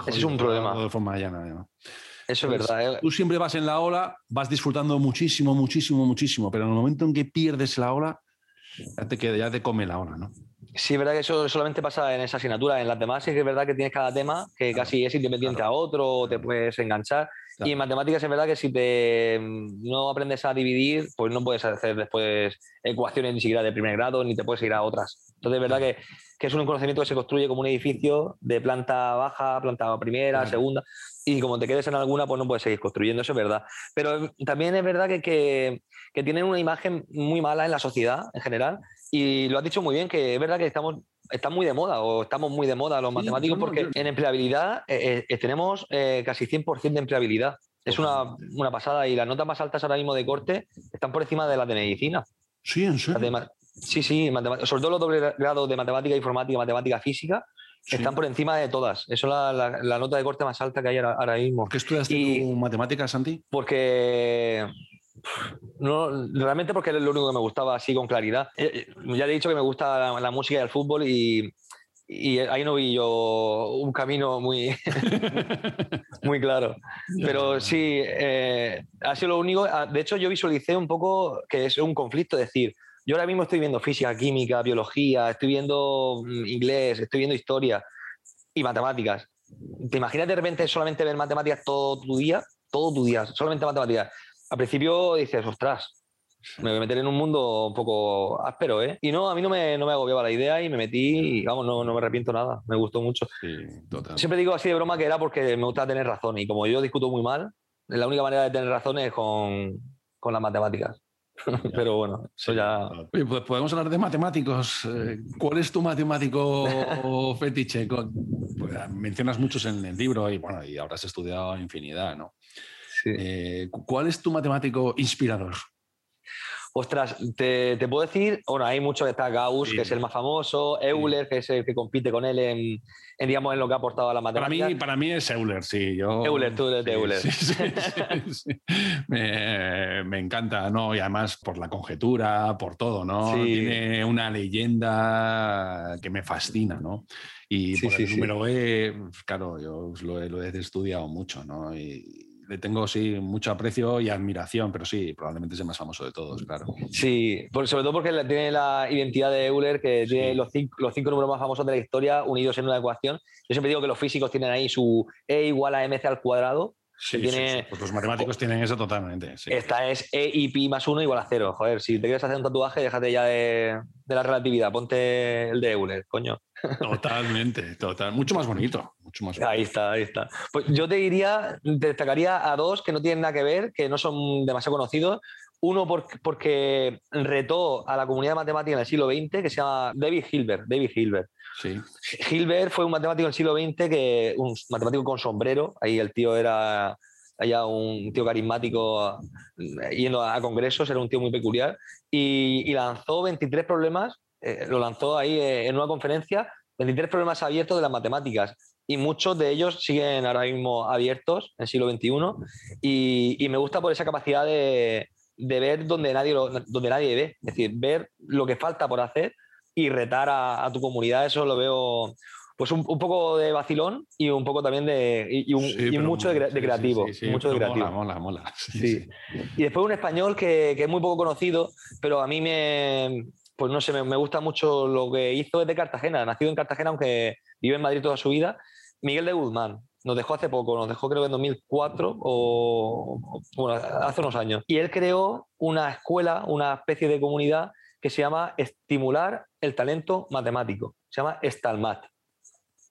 Ese es un problema. De forma llana, Eso es verdad. ¿eh? Tú siempre vas en la ola, vas disfrutando muchísimo, muchísimo, muchísimo, pero en el momento en que pierdes la ola, ya te, queda, ya te come la hora, ¿no? Sí, es verdad que eso solamente pasa en esa asignatura. En las demás sí que es verdad que tienes cada tema que casi es independiente a otro, te puedes enganchar. Y en matemáticas es verdad que si te no aprendes a dividir, pues no puedes hacer después ecuaciones ni siquiera de primer grado, ni te puedes ir a otras. Entonces es verdad que, que es un conocimiento que se construye como un edificio de planta baja, planta primera, segunda, y como te quedes en alguna, pues no puedes seguir construyendo, eso es verdad. Pero también es verdad que, que que tienen una imagen muy mala en la sociedad en general. Y lo has dicho muy bien, que es verdad que estamos, están muy de moda o estamos muy de moda los matemáticos porque en empleabilidad eh, eh, tenemos eh, casi 100% de empleabilidad. Es una, una, pasada y las notas más altas ahora mismo de corte están por encima de las de medicina. Sí, en serio. Sí, sí, sobre todo los doble grados de matemática informática, matemática física, están por encima de todas. Eso es la, la, nota de corte más alta que hay ahora, mismo. ¿Qué estudiaste y, matemáticas, Santi? Porque no, realmente porque es lo único que me gustaba así con claridad. Eh, eh, ya he dicho que me gusta la, música y el fútbol y, ahí no vi yo un camino muy, muy claro. Pero sí, eh, ha sido lo único. Ah, de hecho, yo visualicé un poco que es un conflicto, es decir, yo ahora mismo estoy viendo física, química, biología, estoy viendo mm, inglés, estoy viendo historia y matemáticas. ¿Te imaginas de repente solamente ver matemáticas todo tu día? Todo tu día, solamente matemáticas al principio dices, ostras, me voy a meter en un mundo un poco áspero, ¿eh? Y no, a mí no me, no me agobiaba la idea y me metí y, vamos, no, no me arrepiento nada, me gustó mucho. Siempre digo así de broma que era porque me gusta tener razón y como yo discuto muy mal, la única manera de tener razón es con, con las matemáticas. Pero bueno, eso ya. pues podemos hablar de matemáticos. Eh, ¿Cuál es tu matemático fetiche? Pues, mencionas muchos en el libro y bueno, y habrás estudiado infinidad, ¿no? Eh, ¿Cuál es tu matemático inspirador? Ostras, te, puedo decir, bueno, hay mucho que está Gauss, que es el más famoso, Euler, que es el que compite con él en, digamos, en lo que ha aportado a la matemática. Para mí, para mí es Euler, sí. Yo, Euler, tú eres de Euler. me, encanta, ¿no? Y además por la conjetura, por todo, ¿no? Tiene una leyenda que me fascina, ¿no? Y por el número E, claro, yo lo, lo, he estudiado mucho, ¿no? Y, le tengo sí mucho aprecio y admiración, pero sí, probablemente es el más famoso de todos, claro. Sí, sobre todo porque tiene la identidad de Euler, que tiene los cinco, los cinco números más famosos de la historia unidos en una ecuación. Yo siempre digo que los físicos tienen ahí su E igual a mc al cuadrado, Sí, tiene, Pues los matemáticos tienen eso totalmente. Esta es E y pi más 1 igual a 0. Joder, si te quieres hacer un tatuaje, déjate ya de, la relatividad. Ponte el de Euler, coño. Totalmente, total. Mucho más bonito. Mucho más Ahí está, ahí está. Pues yo te diría, te destacaría a dos que no tienen nada que ver, que no son demasiado conocidos. Uno porque, retó a la comunidad matemática en el siglo XX, que se llama David Hilbert. David Hilbert. Hilbert fue un matemático del siglo XX, que, un matemático con sombrero, ahí el tío era allá un tío carismático yendo a congresos, era un tío muy peculiar, y, lanzó 23 problemas, eh, lo lanzó ahí eh, en una conferencia, 23 problemas abiertos de las matemáticas, y muchos de ellos siguen ahora mismo abiertos en el siglo XXI, y, me gusta por esa capacidad de, ver donde nadie, donde nadie ve, es decir, ver lo que falta por hacer y retar a, tu comunidad, eso lo veo pues un, poco de vacilón y un poco también de. y, mucho de, creativo. mucho de creativo. Mola, mola, Y después un español que, es muy poco conocido, pero a mí me. Pues no sé, me, gusta mucho lo que hizo desde Cartagena, nacido en Cartagena, aunque vive en Madrid toda su vida. Miguel de Guzmán, nos dejó hace poco, nos dejó creo que en 2004 o, bueno, hace unos años. Y él creó una escuela, una especie de comunidad que se llama Estimular el Talento Matemático. Se llama Stalmat.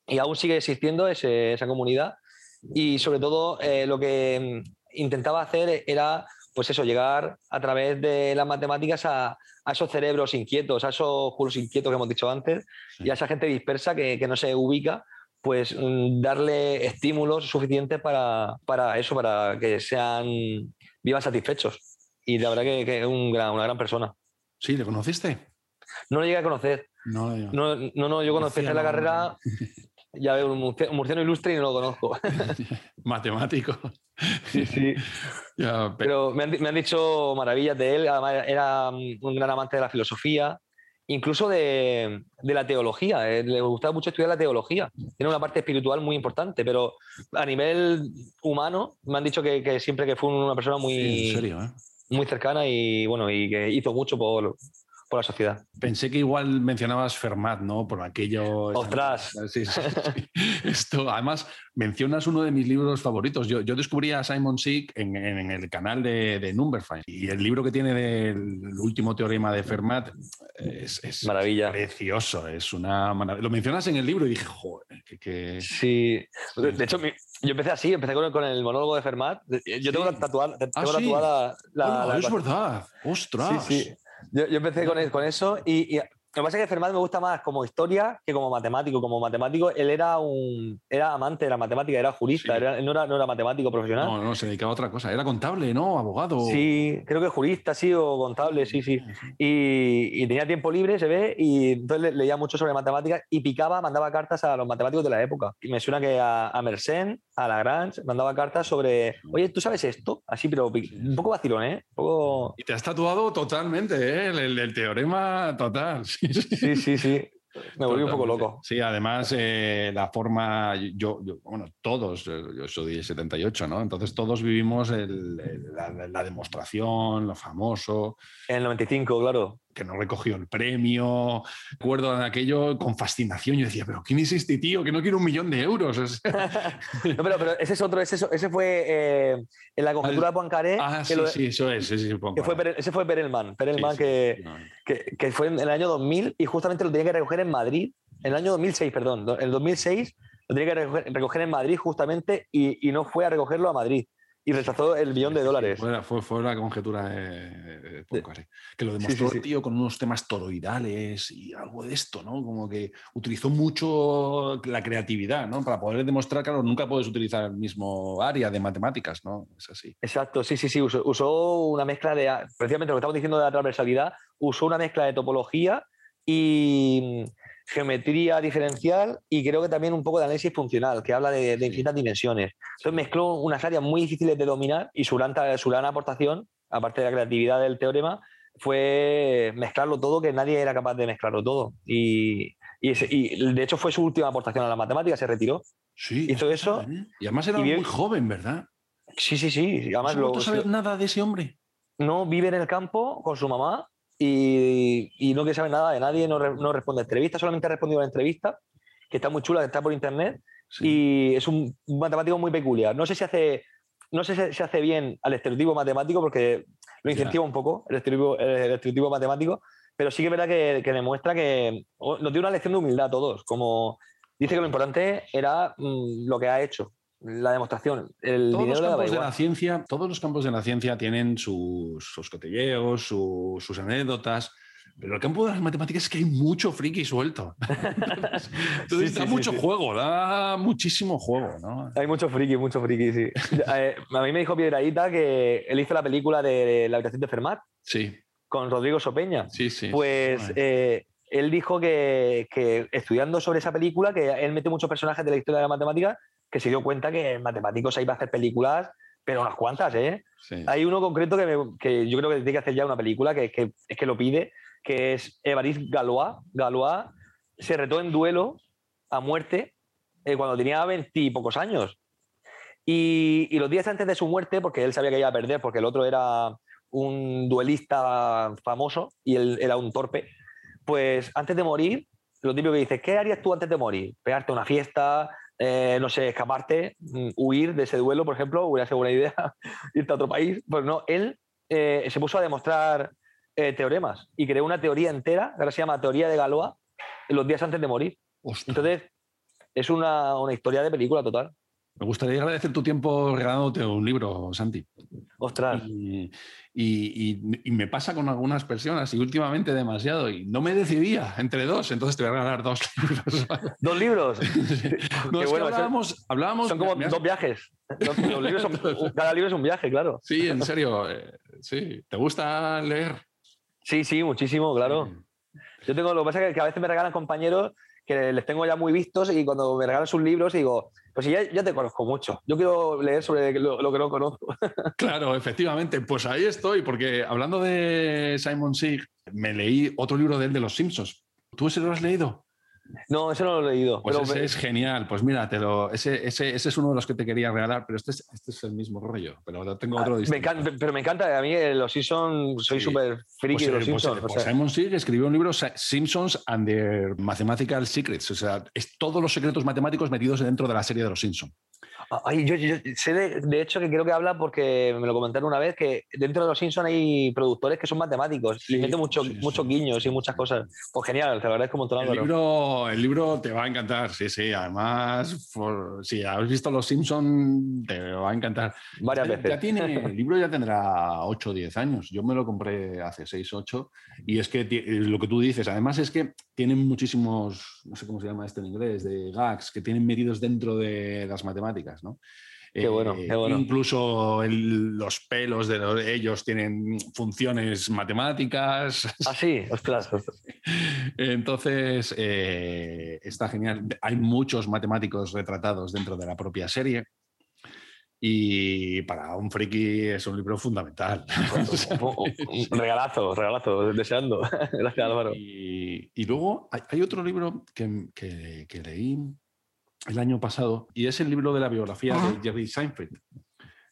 Y aún sigue existiendo esa comunidad. Y sobre todo eh, lo que mm, intentaba hacer era, pues eso, llegar a través de las matemáticas a, esos cerebros inquietos, a esos culos inquietos que hemos dicho antes, y a esa gente dispersa que, que no se ubica pues mm, darle estímulos suficientes para, para, eso, para que sean vivan satisfechos. Y la verdad que, es un gran, una gran persona. ¿Sí? ¿Le conociste? No lo llegué a conocer. No, no, no, no yo empecé la carrera, ya veo un murciano ilustre y no lo conozco. Matemático. Sí, sí. pero, me, han, me han, dicho maravillas de él. Además, era un gran amante de la filosofía incluso de, la teología. Eh, le gustaba mucho estudiar la teología. Tiene una parte espiritual muy importante, pero a nivel humano me han dicho que, siempre que fue una persona muy, ¿eh? muy cercana y bueno y que hizo mucho por, por la sociedad. Pensé que igual mencionabas Fermat, ¿no? Por aquello. ¡Ostras! Sí, sí, Esto, además, mencionas uno de mis libros favoritos. Yo, yo descubrí a Simon Sick en, en, el canal de, de Numberphine y el libro que tiene del último teorema de Fermat es, es Maravilla. precioso. Es una Lo mencionas en el libro y dije, joder, que. Sí. De hecho, yo empecé así, empecé con, el monólogo de Fermat. Yo tengo, tatuada, tengo ah, tatuada la, la, Es verdad. ¡Ostras! Sí, sí. Yo, empecé con, con eso y, lo que pasa es que Fermat me gusta más como historia que como matemático. Como matemático, él era un era amante de la matemática, era jurista, no, era, no, era, matemático profesional. No, no, se dedicaba a otra cosa. Era contable, ¿no? Abogado. Sí, creo que jurista, sí, o contable, sí, sí. Y, tenía tiempo libre, se ve, y entonces leía mucho sobre matemáticas y picaba, mandaba cartas a los matemáticos de la época. Y me suena que a, a Mersenne, a Lagrange, mandaba cartas sobre, oye, ¿tú sabes esto? Así, pero un poco vacilón, ¿eh? Un poco... Y te has tatuado totalmente, ¿eh? el teorema total. Sí, sí, sí. Me volví un poco loco. Sí, además eh, la forma, yo, bueno, todos, eh, yo soy de 78, ¿no? Entonces todos vivimos la, demostración, lo famoso. En el 95, claro. Que no recogió el premio. Recuerdo de aquello con fascinación. Yo decía, pero ¿quién es este tío que no quiere un millón de euros? no, pero, pero, ese es otro, ese, ese fue eh, en la conjetura de Poincaré. Ah, sí, sí, eso es. Ese, fue, ese fue Perelman. Perelman que, que, que, fue en el año 2000 y justamente lo tenía que recoger en Madrid, en el año 2006, perdón, en el 2006 lo tenía que recoger, en Madrid justamente y, no fue a recogerlo a Madrid y rechazó el millón de dólares. Fue, fue, la conjetura de, que lo demostró el tío con unos temas toroidales y algo de esto, ¿no? Como que utilizó mucho la creatividad, ¿no? Para poder demostrar, claro, nunca puedes utilizar el mismo área de matemáticas, ¿no? Es así. Exacto, sí, sí, sí. Usó, usó una mezcla de, precisamente lo que estamos diciendo de la transversalidad, usó una mezcla de topología y geometría diferencial y creo que también un poco de análisis funcional, que habla de, infinitas dimensiones. Entonces mezcló unas áreas muy difíciles de dominar y su gran, su gran aportación, aparte de la creatividad del teorema, fue mezclarlo todo, que nadie era capaz de mezclarlo todo. Y, y, de hecho fue su última aportación a la matemática, se retiró. Sí. Hizo eso. Y además era muy joven, ¿verdad? Sí, sí, sí. Además, ¿No sabes nada de ese hombre? No, vive en el campo con su mamá y, no quiere saber nada de nadie, no, no responde a entrevistas, solamente ha respondido a la entrevista, que está muy chula, que está por internet, y es un, matemático muy peculiar. No sé si hace, no sé si hace bien al estereotipo matemático, porque lo incentiva un poco, el estereotipo, el estereotipo matemático, pero sí que es verdad que, que demuestra que nos dio una lección de humildad a todos, como dice que lo importante era mm, lo que ha hecho, la demostración. El todos los campos de la ciencia, todos los campos de la ciencia tienen sus, sus cotilleos, sus anécdotas. Pero el campo de las matemáticas es que hay mucho friki suelto. Entonces, da mucho juego, da muchísimo juego, ¿no? Hay mucho friki, mucho friki, sí. Eh, a mí me dijo Piedradita que él hizo la película de La habitación de Fermat. Sí. Con Rodrigo Sopeña. Sí, sí. Pues eh, él dijo que, que, estudiando sobre esa película, que él mete muchos personajes de la historia de la matemática que se dio cuenta que en matemáticos ahí va a hacer películas, pero unas cuantas, ¿eh? Hay uno concreto que, que, yo creo que tiene que hacer ya una película, que, que, es que lo pide, que es Évariste Galois. Galois se retó en duelo a muerte eh, cuando tenía veintipocos años. Y, y, los días antes de su muerte, porque él sabía que iba a perder, porque el otro era un duelista famoso y él era un torpe, pues antes de morir, lo típico que dice, ¿qué harías tú antes de morir? Pegarte una fiesta, eh, no sé, escaparte, mm, huir de ese duelo, por ejemplo, hubiera sido buena idea, irte a otro país. Pues no, él eh, se puso a demostrar eh, teoremas y creó una teoría entera, que ahora se llama teoría de Galois, los días antes de morir. Entonces, es una, una historia de película total. Me gustaría agradecer tu tiempo regalándote un libro, Santi. Ostras. Y, me pasa con algunas personas y últimamente demasiado y no me decidía entre dos, entonces te voy a regalar dos libros. ¿Dos libros? no, bueno, hablábamos, hablábamos, Son como dos viajes. cada libro es un viaje, claro. Sí, en serio. Eh, sí. ¿Te gusta leer? Sí, sí, muchísimo, claro. Yo tengo, lo que pasa es que a veces me regalan compañeros que les tengo ya muy vistos y cuando me regalan sus libros digo, pues ya, ya te conozco mucho, yo quiero leer sobre lo, que no conozco. Claro, efectivamente, pues ahí estoy, porque hablando de Simon Sieg, me leí otro libro de él de Los Simpsons. ¿Tú ese lo has leído? No, ese no lo he leído. Pues ese es genial. Pues mira, ese, ese, ese, es uno de los que te quería regalar, pero este es, este es el mismo rollo. Pero tengo otro ah, me pero me encanta, a mí eh, los Simpsons, soy súper friki de los pues, Simpsons. Pues, Simon Sieg escribió un libro, Simpsons and their Mathematical Secrets. O sea, es todos los secretos matemáticos metidos dentro de la serie de los Simpsons. Ay, yo, sé de, hecho que creo que habla porque me lo comentaron una vez que dentro de los Simpsons hay productores que son matemáticos y meten muchos muchos guiños y muchas cosas. Pues genial, te agradezco un montón. El libro, el libro te va a encantar, sí, sí. Además, si has visto los Simpsons, te va a encantar. Varias veces. Ya tiene, el libro ya tendrá 8 o 10 años. Yo me lo compré hace 6 8 y es que lo que tú dices, además es que tienen muchísimos, no sé cómo se llama esto en inglés, de gags que tienen medidos dentro de las matemáticas. ¿No? Qué bueno, qué bueno. Incluso los pelos de ellos tienen funciones matemáticas. Ah, sí, ostras. Entonces, eh, está genial. Hay muchos matemáticos retratados dentro de la propia serie. Y para un friki es un libro fundamental. regalazo, regalazo, deseando. Gracias, Álvaro. Y, luego hay, otro libro que, que leí el año pasado y es el libro de la biografía de Jerry Seinfeld.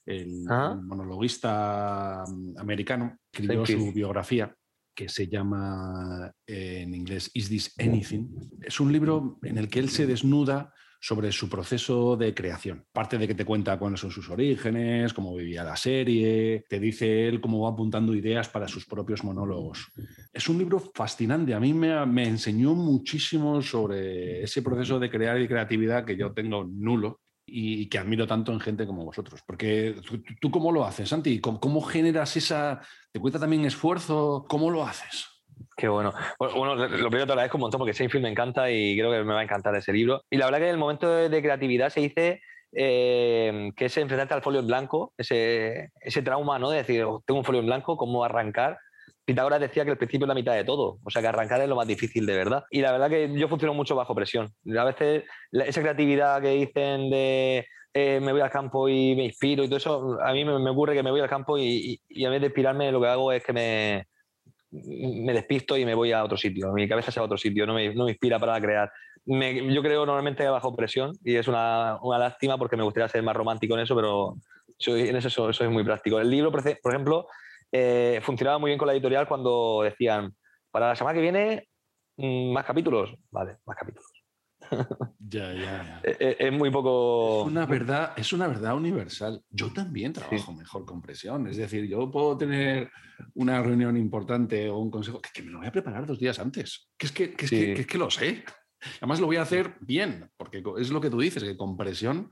El, monologuista mm, americano escribió su biografía que se llama en inglés Is This Anything? Es un libro en el que él se desnuda sobre su proceso de creación. Parte de que te cuenta cuáles son sus orígenes, cómo vivía la serie, te dice él cómo va apuntando ideas para sus propios monólogos. Es un libro fascinante, a mí me, me enseñó muchísimo sobre ese proceso de crear y creatividad que yo tengo nulo y que admiro tanto en gente como vosotros. Porque tú, cómo lo haces, Santi? ¿Cómo, ¿Cómo, generas esa... ¿Te cuesta también esfuerzo? ¿Cómo lo haces? Qué bueno. Bueno, lo primero te agradezco un montón porque Seinfeld me encanta y creo que me va a encantar ese libro. Y la verdad que el momento de, creatividad se dice eh, que es enfrentarte al folio en blanco, ese, ese trauma, ¿no? De decir, oh, tengo un folio en blanco, ¿cómo arrancar? Pitágoras decía que el principio es la mitad de todo, o sea que arrancar es lo más difícil de verdad. Y la verdad que yo funciono mucho bajo presión. A veces esa creatividad que dicen de eh, me voy al campo y me inspiro y todo eso, a mí me, ocurre que me voy al campo y, y, a vez de inspirarme lo que hago es que me, me despisto y me voy a otro sitio. Mi cabeza se va a otro sitio, no me, no me inspira para crear. yo creo normalmente bajo presión y es una, una, lástima porque me gustaría ser más romántico en eso, pero soy, en eso soy, muy práctico. El libro, por ejemplo, eh, funcionaba muy bien con la editorial cuando decían, para la semana que viene, mm, más capítulos. Vale, más capítulos. Ya, ya, eh, eh, Es, muy poco. Es una verdad, es una verdad universal. Yo también trabajo mejor con presión. Es decir, yo puedo tener una reunión importante o un consejo que, me lo voy a preparar dos días antes. Que es que, que, es que, lo sé. Además lo voy a hacer bien, porque es lo que tú dices, que con presión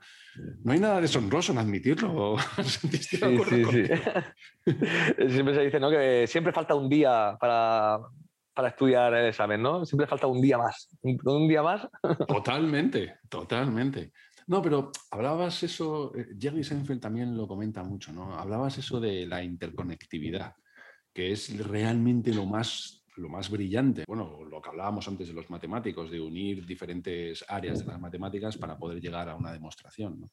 no hay nada deshonroso en admitirlo. Sí, sí, siempre se dice ¿no? que siempre falta un día para, para estudiar el examen, ¿no? Siempre falta un día más. Un día más. Totalmente, totalmente. No, pero hablabas eso, eh, Jerry Seinfeld también lo comenta mucho, ¿no? Hablabas eso de la interconectividad, que es realmente lo más, lo más brillante. Bueno, lo que hablábamos antes de los matemáticos, de unir diferentes áreas de las matemáticas para poder llegar a una demostración.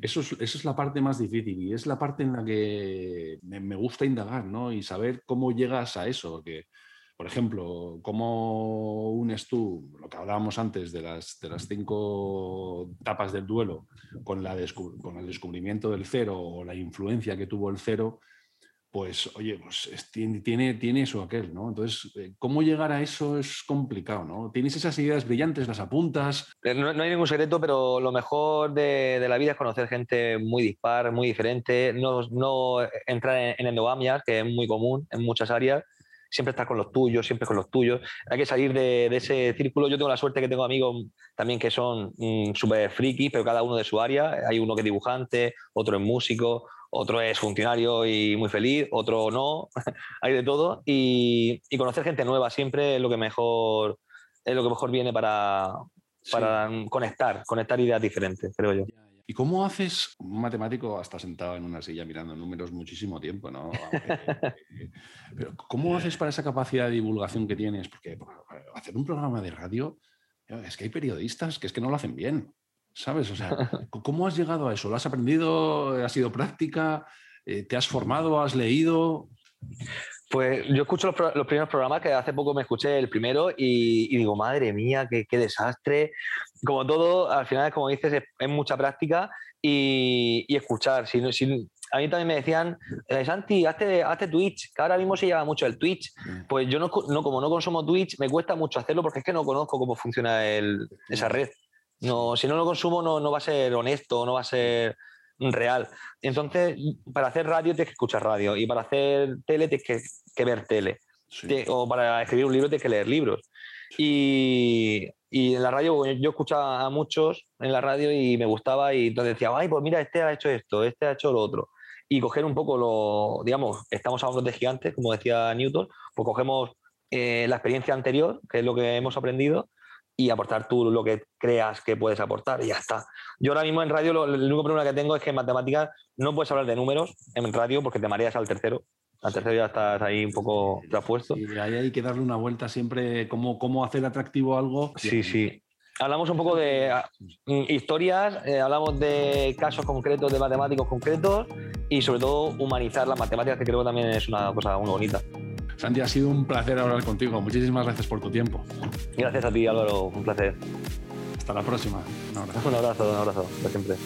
Eso, es, eso es la parte más difícil y es la parte en la que me, me gusta indagar, ¿no? Y saber cómo llegas a eso, porque por ejemplo, ¿cómo unes tú lo que hablábamos antes de las, de las cinco etapas del duelo con, la con el descubrimiento del cero o la influencia que tuvo el cero? Pues, oye, pues tiene, tiene eso aquel, ¿no? Entonces, eh, ¿cómo llegar a eso es complicado, ¿no? Tienes esas ideas brillantes, las apuntas. Eh, no, hay ningún secreto, pero lo mejor de, la vida es conocer gente muy dispar, muy diferente, no, no entrar en, en que es muy común en muchas áreas, siempre estar con los tuyos, siempre con los tuyos. Hay que salir de, ese círculo. Yo tengo la suerte que tengo amigos también que son mm, súper frikis, pero cada uno de su área. Hay uno que es dibujante, otro es músico, otro es funcionario y muy feliz, otro no. Hay de todo. Y, conocer gente nueva siempre es lo que mejor, es lo que mejor viene para, para conectar, conectar ideas diferentes, creo yo. ¿Y cómo haces un matemático hasta sentado en una silla mirando números muchísimo tiempo, ¿no? pero ¿cómo haces para esa capacidad de divulgación que tienes? Porque hacer un programa de radio, es que hay periodistas que es que no lo hacen bien, ¿sabes? O sea, ¿cómo has llegado a eso? ¿Lo has aprendido? ¿Ha sido práctica? Eh, ¿Te has formado? ¿Has leído? Pues yo escucho los, primeros programas, que hace poco me escuché el primero y, digo, madre mía, qué, desastre. Como todo, al final, como dices, es, mucha práctica y, escuchar. Si, a mí también me decían, eh, Santi, hazte, Twitch, que ahora mismo se lleva mucho el Twitch. Mm. Pues yo no, como no consumo Twitch, me cuesta mucho hacerlo porque es que no conozco cómo funciona esa red. No, si no lo consumo, no, no va a ser honesto, no va a ser real. Entonces, para hacer radio tienes que escuchar radio y para hacer tele tienes que, ver tele. O para escribir un libro tienes que leer libros. Y, y, en la radio, yo escuchaba a muchos en la radio y me gustaba y entonces decía, ay, pues mira, este ha hecho esto, este ha hecho lo otro. Y coger un poco lo, digamos, estamos hablando de gigantes, como decía Newton, pues cogemos eh, la experiencia anterior, que es lo que hemos aprendido, y aportar tú lo que creas que puedes aportar y ya está. Yo ahora mismo en radio lo, el único problema que tengo es que en matemáticas no puedes hablar de números en radio porque te mareas al tercero. Al tercero ya estás ahí un poco traspuesto. Y ahí hay que darle una vuelta siempre, cómo, cómo hacer atractivo algo. Sí, sí. Hablamos un poco de ah, historias, eh, hablamos de casos concretos, de matemáticos concretos y sobre todo humanizar las matemáticas, que creo que también es una cosa muy bonita. Santi, ha sido un placer hablar contigo. Muchísimas gracias por tu tiempo. Gracias a ti, Álvaro. Un placer. Hasta la próxima. Un abrazo. Un abrazo, un abrazo. siempre.